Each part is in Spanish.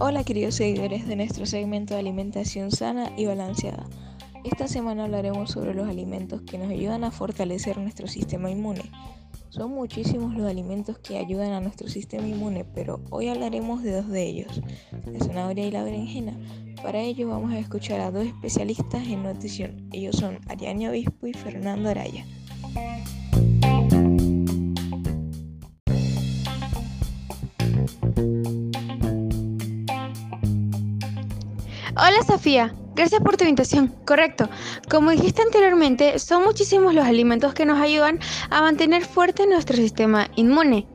Hola queridos seguidores de nuestro segmento de alimentación sana y balanceada. Esta semana hablaremos sobre los alimentos que nos ayudan a fortalecer nuestro sistema inmune. Son muchísimos los alimentos que ayudan a nuestro sistema inmune, pero hoy hablaremos de dos de ellos, la zanahoria y la berenjena. Para ello vamos a escuchar a dos especialistas en nutrición. Ellos son Ariane Obispo y Fernando Araya. Hola Sofía, gracias por tu invitación. Correcto, como dijiste anteriormente, son muchísimos los alimentos que nos ayudan a mantener fuerte nuestro sistema inmune.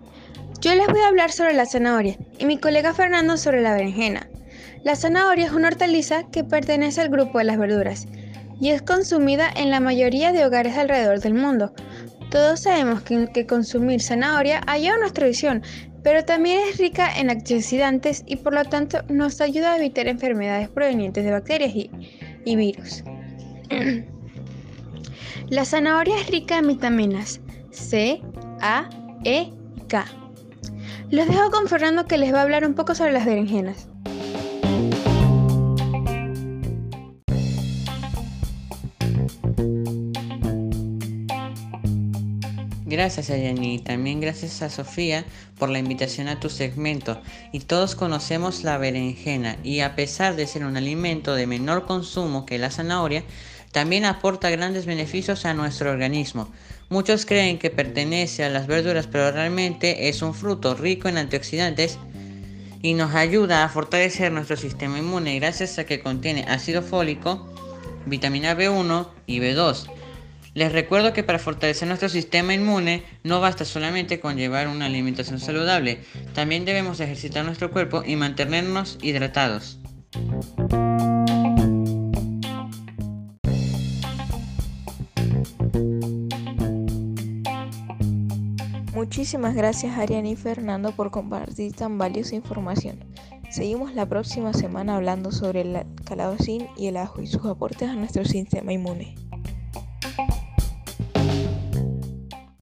Yo les voy a hablar sobre la zanahoria y mi colega Fernando sobre la berenjena. La zanahoria es una hortaliza que pertenece al grupo de las verduras y es consumida en la mayoría de hogares alrededor del mundo. Todos sabemos que, consumir zanahoria ayuda a nuestra visión, pero también es rica en antioxidantes y por lo tanto nos ayuda a evitar enfermedades provenientes de bacterias y, virus. La zanahoria es rica en vitaminas C, A, E y K. Los dejo con Fernando que les va a hablar un poco sobre las berenjenas. Gracias Ayani y también gracias a Sofía por la invitación a tu segmento. Y todos conocemos la berenjena y a pesar de ser un alimento de menor consumo que la zanahoria, también aporta grandes beneficios a nuestro organismo. Muchos creen que pertenece a las verduras, pero realmente es un fruto rico en antioxidantes y nos ayuda a fortalecer nuestro sistema inmune gracias a que contiene ácido fólico, vitamina B1 y B2 les recuerdo que para fortalecer nuestro sistema inmune no basta solamente con llevar una alimentación saludable, también debemos ejercitar nuestro cuerpo y mantenernos hidratados. Muchísimas gracias Ariane y Fernando por compartir tan valiosa información. Seguimos la próxima semana hablando sobre el calabacín y el ajo y sus aportes a nuestro sistema inmune.